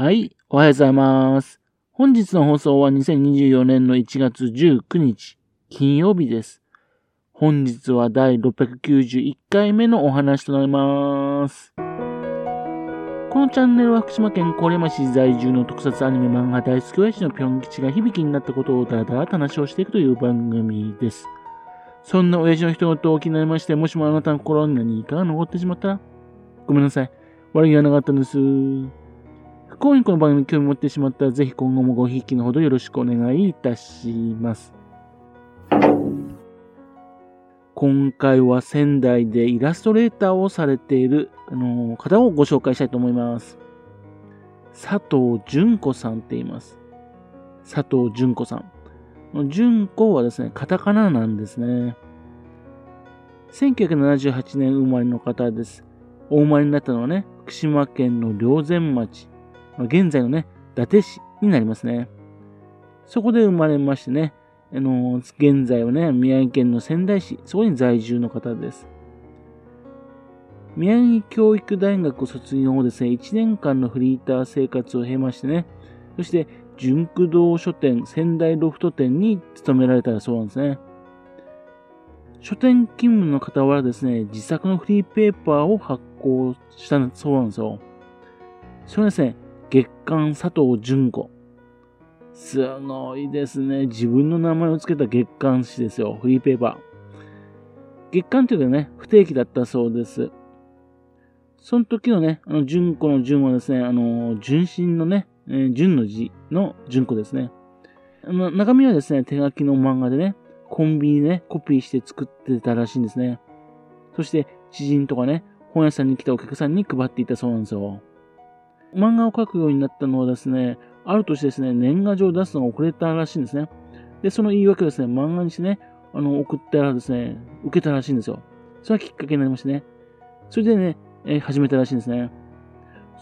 はい、おはようございます。本日の放送は2024年の1月19日、金曜日です。本日は第691回目のお話となります。このチャンネルは福島県郡山市在住の特撮アニメ漫画大好き親父のぴょん吉が響きになったことをだらだら話をしていくという番組です。そんな親父の一言を気になりまして、もしもあなたの心に何かが残ってしまったら、ごめんなさい。悪気はなかったんです。不幸にこの番組に興味持ってしまったら、ぜひ今後もごひいきのほどよろしくお願いいたします。今回は仙台でイラストレーターをされている、あの方をご紹介したいと思います。佐藤純子さんって言います。佐藤純子さん。純子はですね、カタカナなんですね。1978年生まれの方です。お生まれになったのはね、福島県の霊前町。現在のね、伊達市になりますね。そこで生まれましてね、あの現在はね、宮城県の仙台市、そこに在住の方です。宮城教育大学卒業後ですね、1年間のフリーター生活を経ましてね、そして、純駆動書店仙台ロフト店に勤められたらそうなんですね。書店勤務の傍らですね、自作のフリーペーパーを発行したそうなんですよ。それはですね、月刊佐藤純子。すごいですね。自分の名前を付けた月刊誌ですよ。フリーペーパー。月刊というかね、不定期だったそうです。その時のね、あの、純子の純はですね、あの、純真のね、えー、純の字の純子ですね。あの、中身はですね、手書きの漫画でね、コンビニでね、コピーして作ってたらしいんですね。そして、知人とかね、本屋さんに来たお客さんに配っていたそうなんですよ。漫画を描くようになったのはですね、ある年ですね、年賀状を出すのが遅れたらしいんですね。で、その言い訳をですね、漫画にしてね、あの、送ったらですね、受けたらしいんですよ。それがきっかけになりましてね。それでね、えー、始めたらしいんですね。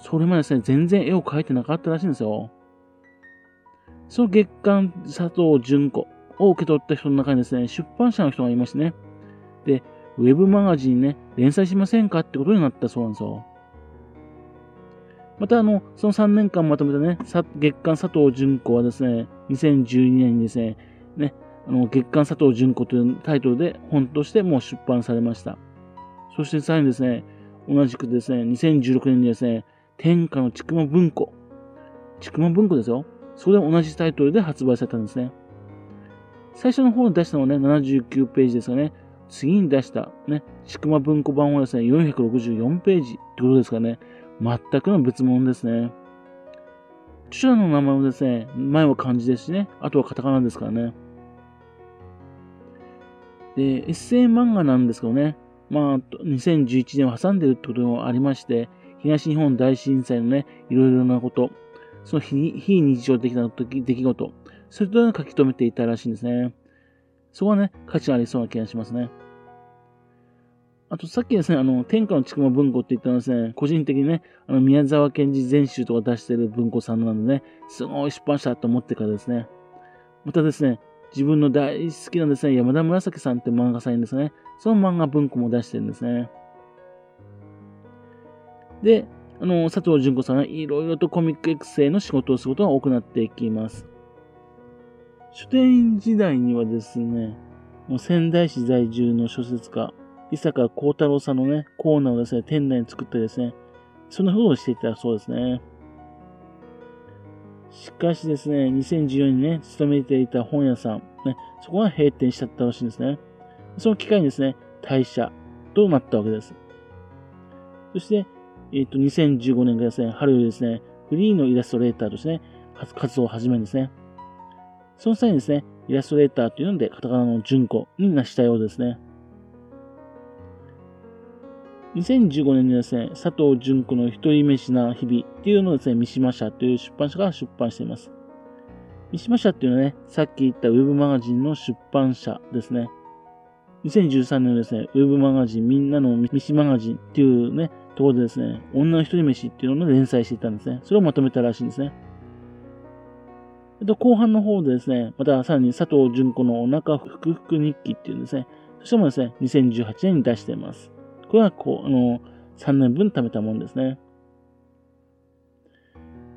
それまでですね、全然絵を描いてなかったらしいんですよ。その月刊佐藤純子を受け取った人の中にですね、出版社の人がいましてね。で、ウェブマガジンね、連載しませんかってことになったそうなんですよ。また、あの、その3年間まとめたね、月刊佐藤純子はですね、2012年にですね、ね、あの月刊佐藤純子というタイトルで本としてもう出版されました。そしてさらにですね、同じくですね、2016年にですね、天下のちくま文庫。ちくま文庫ですよ。それで同じタイトルで発売されたんですね。最初の方に出したのはね、79ページですがね、次に出したね、ちくま文庫版はですね、464ページってことですかね、全くの別物ですね。著者の名前もですね、前は漢字ですしね、あとはカタカナですからね。で、エッセイ漫画なんですけどね、まあ、2011年を挟んでるってこともありまして、東日本大震災のね、いろいろなこと、その非日常的な出来事、それと書き留めていたらしいんですね。そこはね、価値がありそうな気がしますね。あとさっきですね、あの、天下のちくま文庫って言ったのはですね、個人的にね、あの、宮沢賢治全集とか出してる文庫さんなんでね、すごい出版社と思ってからですね。またですね、自分の大好きなですね、山田紫さんって漫画さんですね、その漫画文庫も出してるんですね。で、あの、佐藤純子さんはいろいろとコミック育成の仕事をすることが多くなっていきます。書店員時代にはですね、もう仙台市在住の小説家、伊坂幸太郎さんのね、コーナーをですね、店内に作ってですね、そんなことをしていたそうですね。しかしですね、2014年にね、勤めていた本屋さん、ね、そこが閉店しちゃったらしいんですね。その機会にですね、退社となったわけです。そして、えっ、ー、と、2015年からですね、春よりですね、フリーのイラストレーターとしてね、活動を始めるんですね。その際にですね、イラストレーターというので、カタカナの順子になしたようですね。2015年にですね、佐藤純子の一人飯な日々っていうのをですね、三島社という出版社が出版しています。三島社っていうのはね、さっき言ったウェブマガジンの出版社ですね。2013年のですね、ウェブマガジンみんなの三島マガジンっていうね、ところでですね、女の一人飯っていうのを連載していたんですね。それをまとめたらしいんですね。と、後半の方でですね、またさらに佐藤純子のお腹ふくふく日記っていうんですね。そしてもですね、2018年に出しています。はこう、あの、3年分貯めたものですね。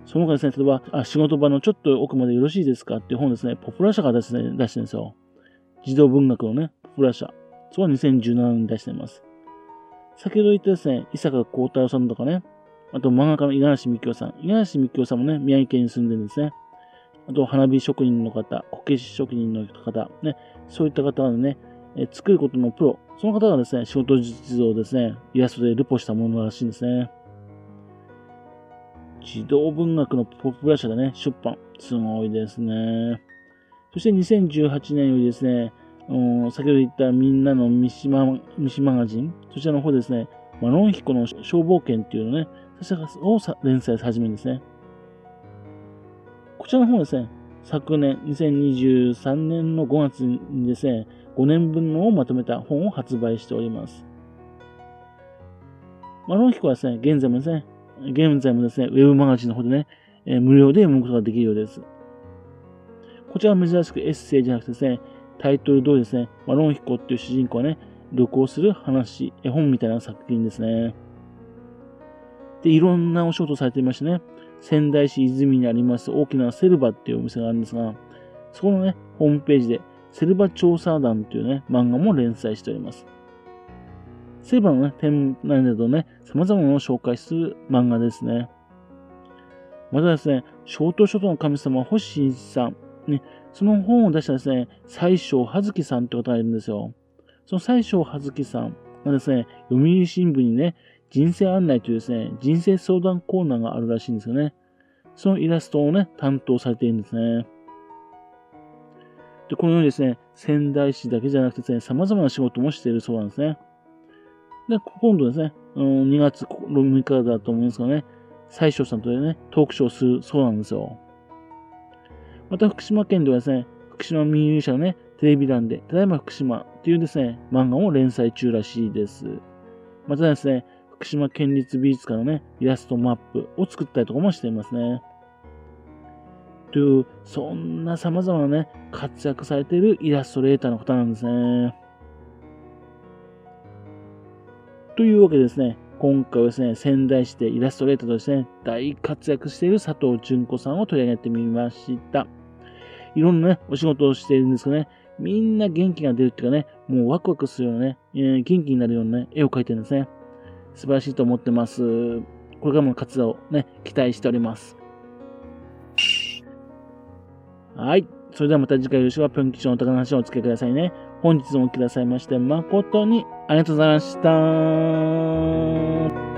その他ですね、例えば、あ仕事場のちょっと奥までよろしいですかっていう本ですね、ポプラ社が出して,、ね、出してるんですよ。児童文学のね、ポプラ社。そこは2017年に出しています。先ほど言ったですね、伊坂幸太郎さんとかね、あと漫画家の五十嵐美京さん。五十嵐美京さんもね、宮城県に住んでるんですね。あと、花火職人の方、こけし職人の方、ね、そういった方はね、え作ることのプロ、その方がですね、仕事実像をですね、イラストでルポしたものらしいんですね。児童文学のポップラ社でね、出版。すごいですね。そして2018年よりですね、うん、先ほど言ったみんなの三島三島マガジン、そちらの方ですね、マロンヒコの消防権っていうのね、そちらを連載始めるんですね。こちらの方ですね、昨年、2023年の5月にですね、5年分のをまとめた本を発売しております。マロンヒコはですね、現在もですね、現在もですね、ウェブマガジンの方でね、えー、無料で読むことができるようです。こちらは珍しくエッセイじゃなくてですね、タイトル通りですね、マロンヒコっていう主人公はね、旅行する話、絵本みたいな作品ですね。で、いろんなお仕事をされていましてね、仙台市泉にあります大きなセルバっていうお店があるんですが、そこのね、ホームページで、セルバ調査団というね、漫画も連載しております。セルバのね、展覧などね、様々なものを紹介する漫画ですね。またですね、小東諸島の神様、星新一さん、ね、その本を出したですね、西庄葉月さんって方がいるんですよ。その西庄葉月さんがですね、読売新聞にね、人生案内というですね、人生相談コーナーがあるらしいんですよね。そのイラストをね、担当されているんですね。で、このようにですね、仙台市だけじゃなくてですね、様々な仕事もしているそうなんですね。で、今度ですね、うん2月6日だと思うんですがね、西庄さんとね、トークショーをするそうなんですよ。また福島県ではですね、福島民有社のね、テレビ欄で、ただいま福島っていうですね、漫画も連載中らしいです。またですね、福島県立美術館のね、イラストマップを作ったりとかもしていますね。という、そんな様々なね、活躍されているイラストレーターの方なんですね。というわけでですね、今回はですね、仙台市でイラストレーターとしてね、大活躍している佐藤純子さんを取り上げてみました。いろんなね、お仕事をしているんですけどね、みんな元気が出るっていうかね、もうワクワクするようなね、えー、元気になるようなね、絵を描いてるんですね。素晴らしいと思ってます。これからも活動をね、期待しております。はい。それではまた次回よろしくはぴょん吉のお宝の話をお付けくださいね。本日もくださいまして誠にありがとうございました。